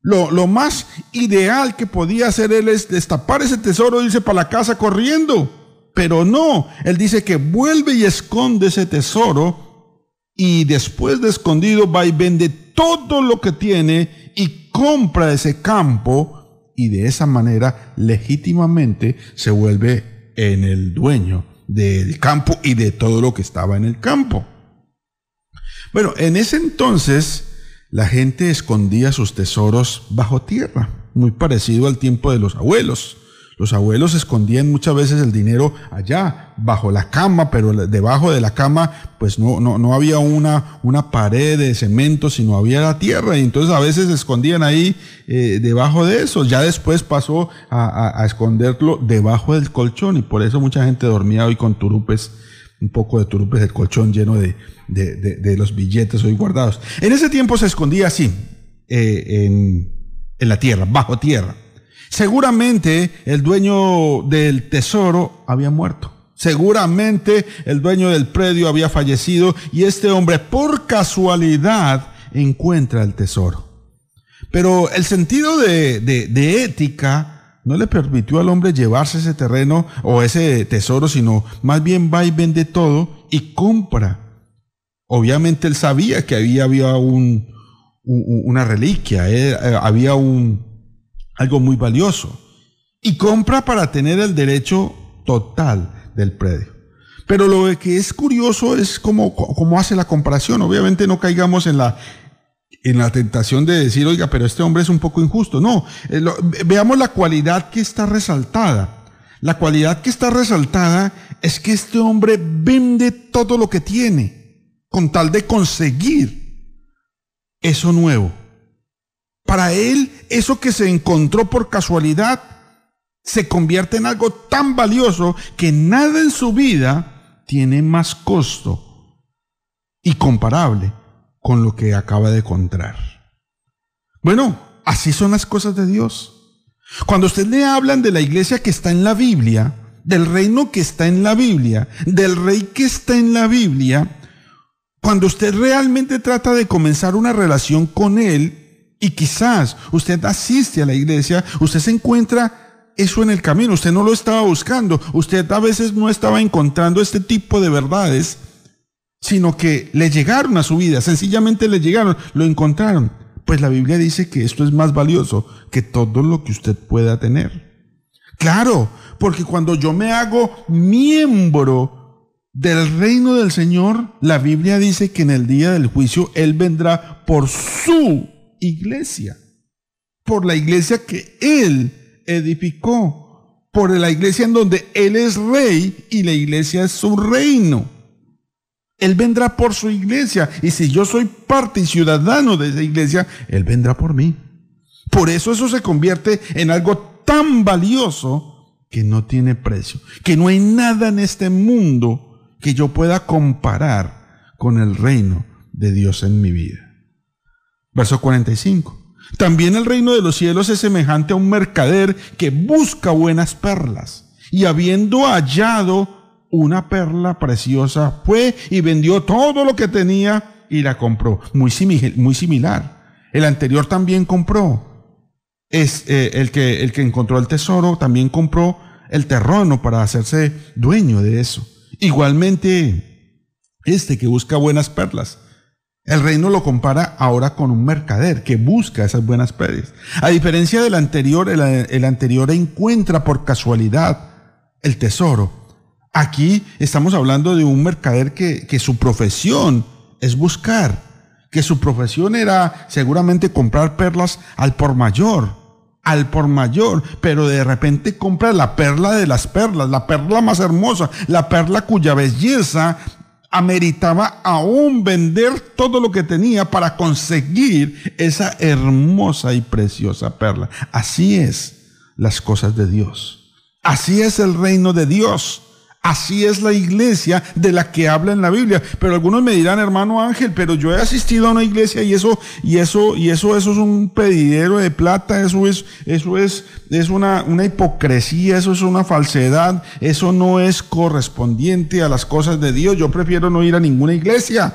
Lo, lo, más ideal que podía hacer él es destapar ese tesoro e irse para la casa corriendo. Pero no, él dice que vuelve y esconde ese tesoro y después de escondido va y vende todo lo que tiene y compra ese campo y de esa manera legítimamente se vuelve en el dueño del campo y de todo lo que estaba en el campo. Bueno, en ese entonces la gente escondía sus tesoros bajo tierra, muy parecido al tiempo de los abuelos. Los abuelos escondían muchas veces el dinero allá, bajo la cama, pero debajo de la cama, pues no, no, no había una, una pared de cemento, sino había la tierra. Y entonces a veces se escondían ahí eh, debajo de eso. Ya después pasó a, esconderlo debajo del colchón. Y por eso mucha gente dormía hoy con turupes, un poco de turupes del colchón lleno de, de, los billetes hoy guardados. En ese tiempo se escondía así, eh, en, en la tierra, bajo tierra. Seguramente el dueño del tesoro había muerto. Seguramente el dueño del predio había fallecido y este hombre por casualidad encuentra el tesoro. Pero el sentido de, ética no le permitió al hombre llevarse ese terreno o ese tesoro, sino más bien va y vende todo y compra. Obviamente él sabía que había, había un, una reliquia, eh, había un, algo muy valioso, y compra para tener el derecho total del predio. Pero lo que es curioso es cómo, cómo hace la comparación. Obviamente no caigamos en la, en la tentación de decir, oiga, pero este hombre es un poco injusto. No, eh, veamos la cualidad que está resaltada. La cualidad que está resaltada es que este hombre vende todo lo que tiene con tal de conseguir eso nuevo. Para él, eso que se encontró por casualidad se convierte en algo tan valioso que nada en su vida tiene más costo y comparable con lo que acaba de encontrar. Bueno, así son las cosas de Dios. Cuando usted le hablan de la iglesia que está en la Biblia, del reino que está en la Biblia, del rey que está en la Biblia, cuando usted realmente trata de comenzar una relación con él y quizás usted asiste a la iglesia, usted se encuentra eso en el camino, usted no lo estaba buscando, usted a veces no estaba encontrando este tipo de verdades, sino que le llegaron a su vida, sencillamente le llegaron, lo encontraron. Pues la Biblia dice que esto es más valioso que todo lo que usted pueda tener. Claro, porque cuando yo me hago miembro del reino del Señor, la Biblia dice que en el día del juicio Él vendrá por su iglesia, por la iglesia que Él edificó, por la iglesia en donde Él es rey y la iglesia es su reino. Él vendrá por su iglesia. Y si yo soy parte y ciudadano de esa iglesia, Él vendrá por mí. Por eso eso se convierte en algo tan valioso que no tiene precio. Que no hay nada en este mundo que yo pueda comparar con el reino de Dios en mi vida. Verso 45. También el reino de los cielos es semejante a un mercader que busca buenas perlas. Y habiendo hallado una perla preciosa, fue y vendió todo lo que tenía y la compró. Muy, muy similar. El anterior también compró. Es eh, el, que, el que encontró el tesoro, también compró el terreno para hacerse dueño de eso. Igualmente, este que busca buenas perlas. El reino lo compara ahora con un mercader que busca esas buenas perlas. A diferencia del anterior, el anterior encuentra por casualidad el tesoro Aquí estamos hablando de un mercader que, que su profesión es buscar, que su profesión era seguramente comprar perlas al por mayor, al por mayor, pero de repente compra la perla de las perlas, la perla más hermosa, la perla cuya belleza ameritaba aún vender todo lo que tenía para conseguir esa hermosa y preciosa perla. Así es las cosas de Dios. Así es el reino de Dios. Así es la iglesia de la que habla en la Biblia. Pero algunos me dirán, hermano Ángel, pero yo he asistido a una iglesia y eso, y eso, y eso, eso es un pedidero de plata, eso es, eso es, es una, una hipocresía, eso es una falsedad, eso no es correspondiente a las cosas de Dios. Yo prefiero no ir a ninguna iglesia.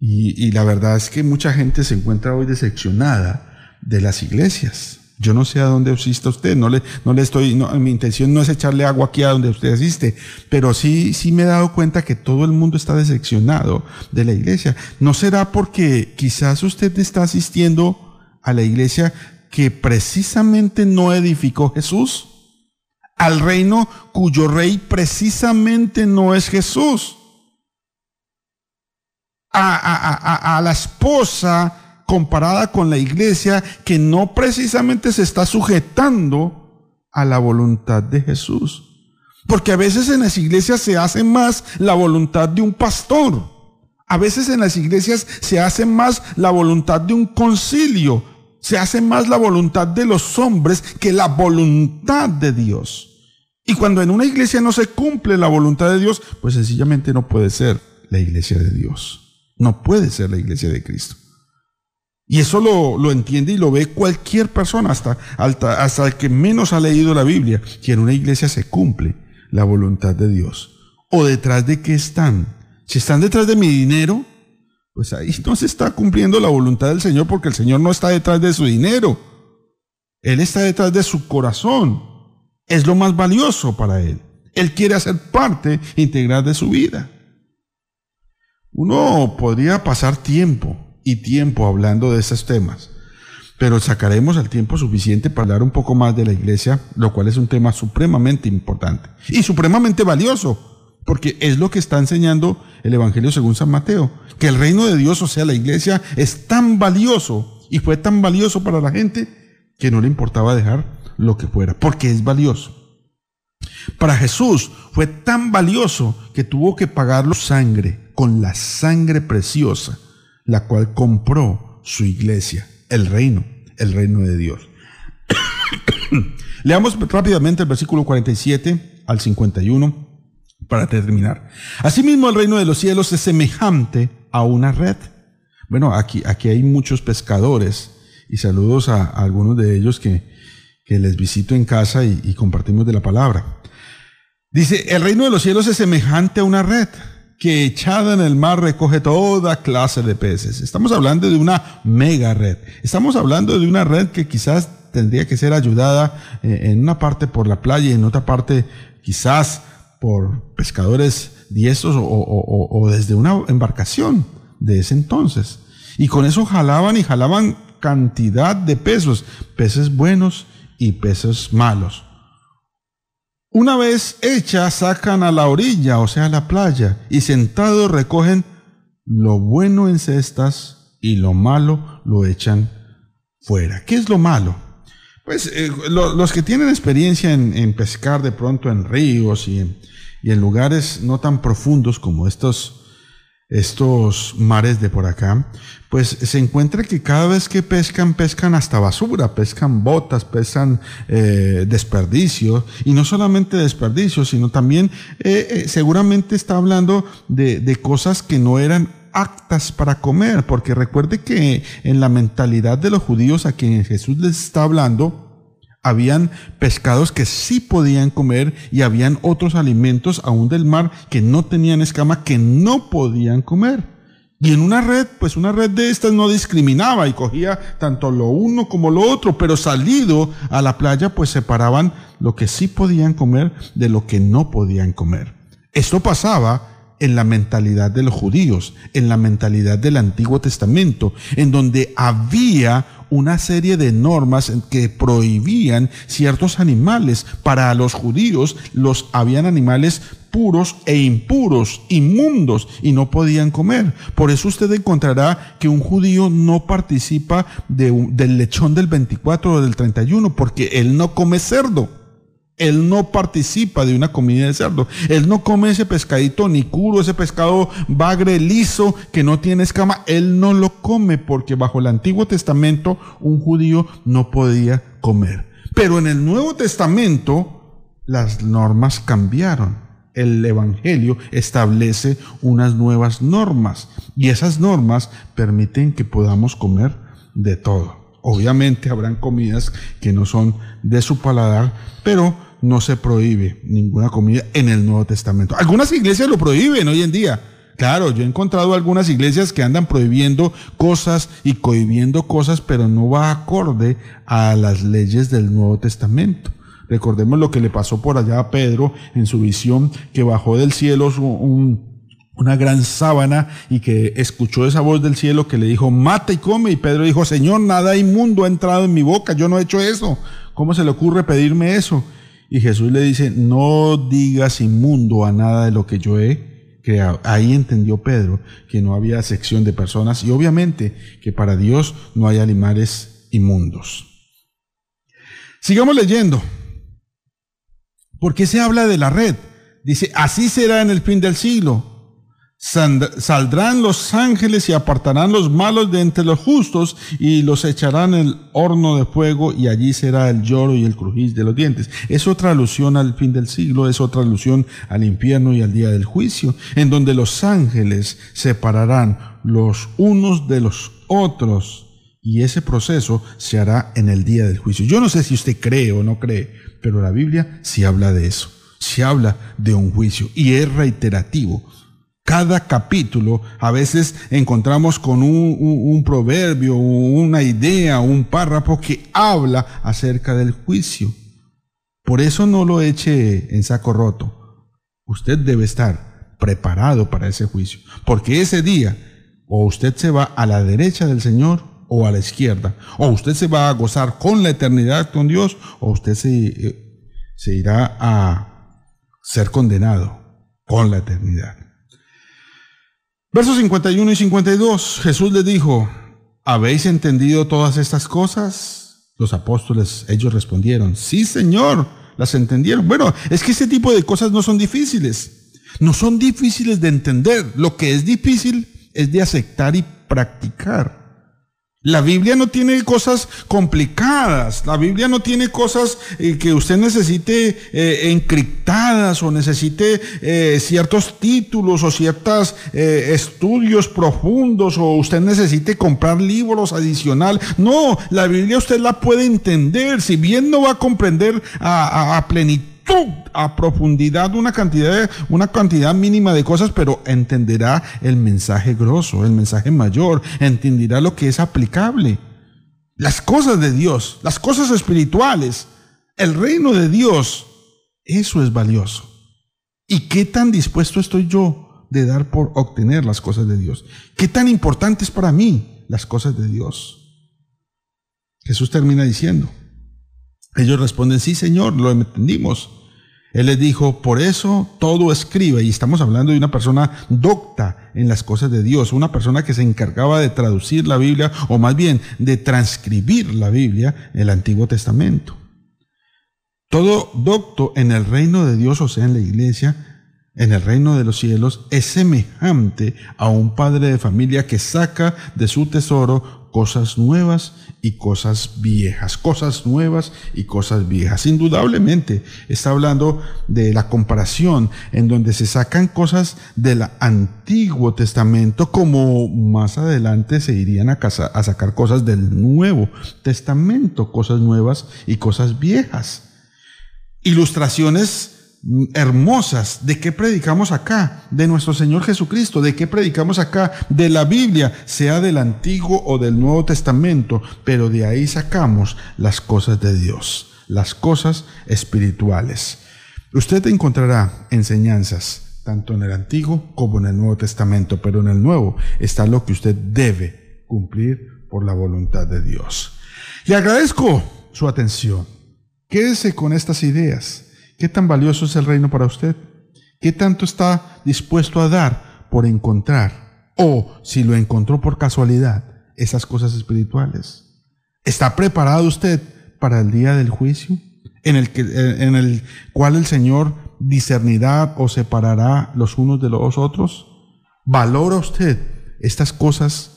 Y, y la verdad es que mucha gente se encuentra hoy decepcionada de las iglesias. Yo no sé a dónde asiste usted, no le, no le estoy, mi intención no es echarle agua aquí a donde usted asiste, pero sí, sí me he dado cuenta que todo el mundo está decepcionado de la iglesia. ¿No será porque quizás usted está asistiendo a la iglesia que precisamente no edificó Jesús? Al reino cuyo rey precisamente no es Jesús. A, a, a, a la esposa comparada con la iglesia que no precisamente se está sujetando a la voluntad de Jesús. Porque a veces en las iglesias se hace más la voluntad de un pastor. A veces en las iglesias se hace más la voluntad de un concilio. Se hace más la voluntad de los hombres que la voluntad de Dios. Y cuando en una iglesia no se cumple la voluntad de Dios, pues sencillamente no puede ser la iglesia de Dios. No puede ser la iglesia de Cristo. Y eso lo, entiende y lo ve cualquier persona, hasta, hasta el que menos ha leído la Biblia, que en una iglesia se cumple la voluntad de Dios. ¿O detrás de qué están? Si están detrás de mi dinero, pues ahí no se está cumpliendo la voluntad del Señor porque el Señor no está detrás de su dinero. Él está detrás de su corazón. Es lo más valioso para Él. Él quiere hacer parte integral de su vida. Uno podría pasar tiempo y tiempo hablando de esos temas. pero sacaremos el tiempo suficiente para hablar un poco más de la iglesia, lo cual es un tema supremamente importante y supremamente valioso, porque es lo que está enseñando el Evangelio según San Mateo, que el reino de Dios, o sea, la iglesia, es tan valioso y fue tan valioso para la gente que no le importaba dejar lo que fuera, porque es valioso. Para Jesús fue tan valioso que tuvo que pagarlo sangre, con la sangre preciosa, la cual compró su iglesia, el reino el reino de Dios. Leamos rápidamente el versículo 47 al 51 para terminar. Asimismo, el reino de los cielos es semejante a una red. Bueno, aquí, aquí hay muchos pescadores y saludos a, algunos de ellos que, que, les visito en casa y, y compartimos de la palabra. Dice, el reino de los cielos es semejante a una red que echada en el mar recoge toda clase de peces. Estamos hablando de una mega red. Estamos hablando de una red que quizás tendría que ser ayudada eh, en una parte por la playa y en otra parte quizás por pescadores diestros o, desde una embarcación de ese entonces. Y con eso jalaban y jalaban cantidad de pesos, peces buenos y peces malos. Una vez hecha, sacan a la orilla, o sea, a la playa, y sentados recogen lo bueno en cestas y lo malo lo echan fuera. ¿Qué es lo malo? Pues eh, los que tienen experiencia en, pescar de pronto en ríos y en lugares no tan profundos como estos estos mares de por acá, pues se encuentra que cada vez que pescan, pescan hasta basura, pescan botas, pescan eh, desperdicios, y no solamente desperdicios, sino también eh, eh, seguramente está hablando de, de cosas que no eran aptas para comer, porque recuerde que en la mentalidad de los judíos a quienes Jesús les está hablando, habían pescados que sí podían comer y habían otros alimentos aún del mar que no tenían escama que no podían comer. Y en una red, pues una red de estas no discriminaba y cogía tanto lo uno como lo otro, pero salido a la playa, pues separaban lo que sí podían comer de lo que no podían comer. Esto pasaba en la mentalidad de los judíos, en la mentalidad del Antiguo Testamento, en donde había una serie de normas que prohibían ciertos animales. Para los judíos los habían animales puros e impuros, inmundos, y no podían comer. Por eso usted encontrará que un judío no participa del lechón del 24 o del 31, porque él no come cerdo. Él no participa de una comida de cerdo. Él no come ese pescadito ni curo, ese pescado bagre liso que no tiene escama. Él no lo come porque bajo el Antiguo Testamento un judío no podía comer. Pero en el Nuevo Testamento las normas cambiaron. El Evangelio establece unas nuevas normas y esas normas permiten que podamos comer de todo. Obviamente habrán comidas que no son de su paladar, pero no se prohíbe ninguna comida en el Nuevo Testamento. Algunas iglesias lo prohíben hoy en día. Claro, yo he encontrado algunas iglesias que andan prohibiendo cosas y cohibiendo cosas, pero no va acorde a las leyes del Nuevo Testamento. Recordemos lo que le pasó por allá a Pedro en su visión, que bajó del cielo un, una gran sábana y que escuchó esa voz del cielo que le dijo, mata y come. Y Pedro dijo, Señor, nada inmundo ha entrado en mi boca, yo no he hecho eso. ¿Cómo se le ocurre pedirme eso? Y Jesús le dice, no digas inmundo a nada de lo que yo he creado. Ahí entendió Pedro que no había sección de personas y obviamente que para Dios no hay animales inmundos. Sigamos leyendo. ¿Por qué se habla de la red? Dice, así será en el fin del siglo Saldrán los ángeles y apartarán los malos de entre los justos y los echarán en el horno de fuego y allí será el lloro y el crujir de los dientes. Es otra alusión al fin del siglo, es otra alusión al infierno y al día del juicio, en donde los ángeles separarán los unos de los otros y ese proceso se hará en el día del juicio. Yo no sé si usted cree o no cree, pero la Biblia sí habla de eso, sí habla de un juicio y es reiterativo cada capítulo a veces encontramos con un, proverbio, una idea, un párrafo que habla acerca del juicio. Por eso no lo eche en saco roto. Usted debe estar preparado para ese juicio, porque ese día o usted se va a la derecha del Señor o a la izquierda. O usted se va a gozar con la eternidad con Dios o usted se, eh, irá a ser condenado con la eternidad. Versos 51 y 52, Jesús le dijo, ¿habéis entendido todas estas cosas? Los apóstoles, ellos respondieron, sí Señor, las entendieron. Bueno, es que ese tipo de cosas no son difíciles, no son difíciles de entender. Lo que es difícil es de aceptar y practicar. La Biblia no tiene cosas complicadas, la Biblia no tiene cosas eh, que usted necesite eh, encriptadas o necesite eh, ciertos títulos o ciertos estudios profundos o usted necesite comprar libros adicional. No, la Biblia usted la puede entender, si bien no va a comprender a plenitud a profundidad una cantidad, una cantidad mínima de cosas, pero entenderá el mensaje grosso, el mensaje mayor, entenderá lo que es aplicable. Las cosas de Dios, las cosas espirituales, el reino de Dios, eso es valioso. ¿Y qué tan dispuesto estoy yo de dar por obtener las cosas de Dios? ¿Qué tan importante es para mí las cosas de Dios? Jesús termina diciendo, ellos responden, sí, Señor, lo entendimos. Él les dijo, por eso todo escribe, y estamos hablando de una persona docta en las cosas de Dios, una persona que se encargaba de traducir la Biblia, o más bien de transcribir la Biblia, el Antiguo Testamento. Todo docto en el reino de Dios, o sea, en la iglesia, en el reino de los cielos, es semejante a un padre de familia que saca de su tesoro cosas nuevas y cosas viejas, cosas nuevas y cosas viejas. Indudablemente está hablando de la comparación en donde se sacan cosas del Antiguo Testamento como más adelante se irían a, a sacar cosas del Nuevo Testamento, cosas nuevas y cosas viejas. Ilustraciones hermosas. ¿De qué predicamos acá? De nuestro Señor Jesucristo. ¿De qué predicamos acá? De la Biblia, sea del Antiguo o del Nuevo Testamento. Pero de ahí sacamos las cosas de Dios, las cosas espirituales. Usted encontrará enseñanzas tanto en el Antiguo como en el Nuevo Testamento, pero en el Nuevo está lo que usted debe cumplir por la voluntad de Dios. Le agradezco su atención. Quédese con estas ideas ¿Qué tan valioso es el reino para usted? ¿Qué tanto está dispuesto a dar por encontrar? O si lo encontró por casualidad, esas cosas espirituales. ¿Está preparado usted para el día del juicio? En el, que, en el cual el Señor discernirá o separará los unos de los otros. ¿Valora usted estas cosas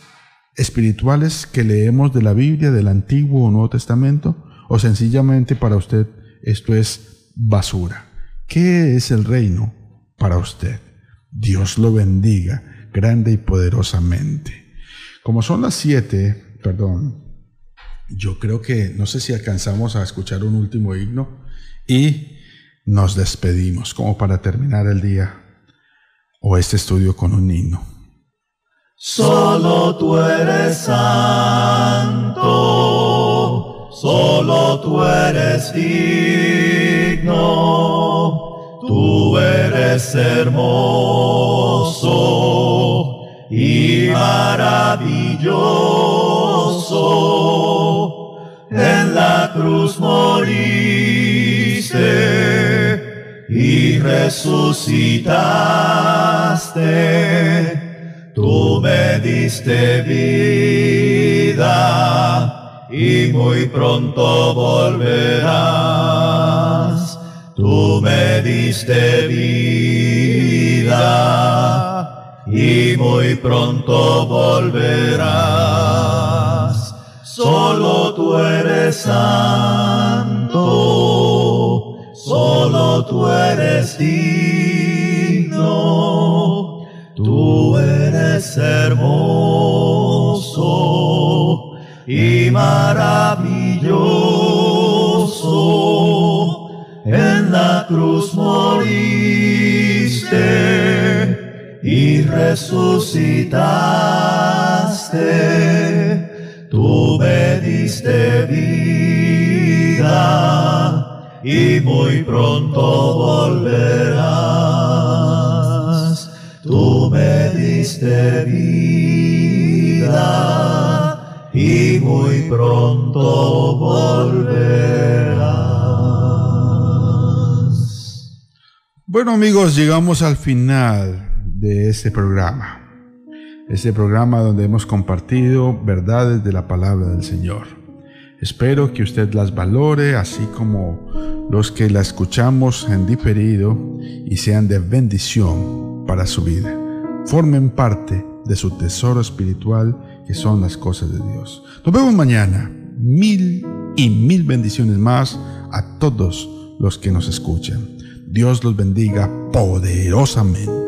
espirituales que leemos de la Biblia, del Antiguo o Nuevo Testamento? ¿O sencillamente para usted esto es basura. ¿Qué es el reino para usted? Dios lo bendiga grande y poderosamente. Como son las siete, perdón, yo creo que no sé si alcanzamos a escuchar un último himno y nos despedimos como para terminar el día o este estudio con un himno. Solo tú eres santo, solo tú eres tú eres hermoso y maravilloso. En la cruz moriste y resucitaste. Tú me diste vida y muy pronto volverás. Tú me diste vida y muy pronto volverás. Solo tú eres santo, solo tú eres digno, tú eres hermoso y maravilloso en la cruz moriste y resucitaste. Tú me diste vida y muy pronto volverás. Tú me diste vida y muy pronto volverás. Bueno amigos, llegamos al final de este programa. Este programa donde hemos compartido verdades de la palabra del Señor. Espero que usted las valore así como los que la escuchamos en diferido y sean de bendición para su vida. Formen parte de su tesoro espiritual que son las cosas de Dios. Nos vemos mañana. Mil y mil bendiciones más a todos los que nos escuchan. Dios los bendiga poderosamente.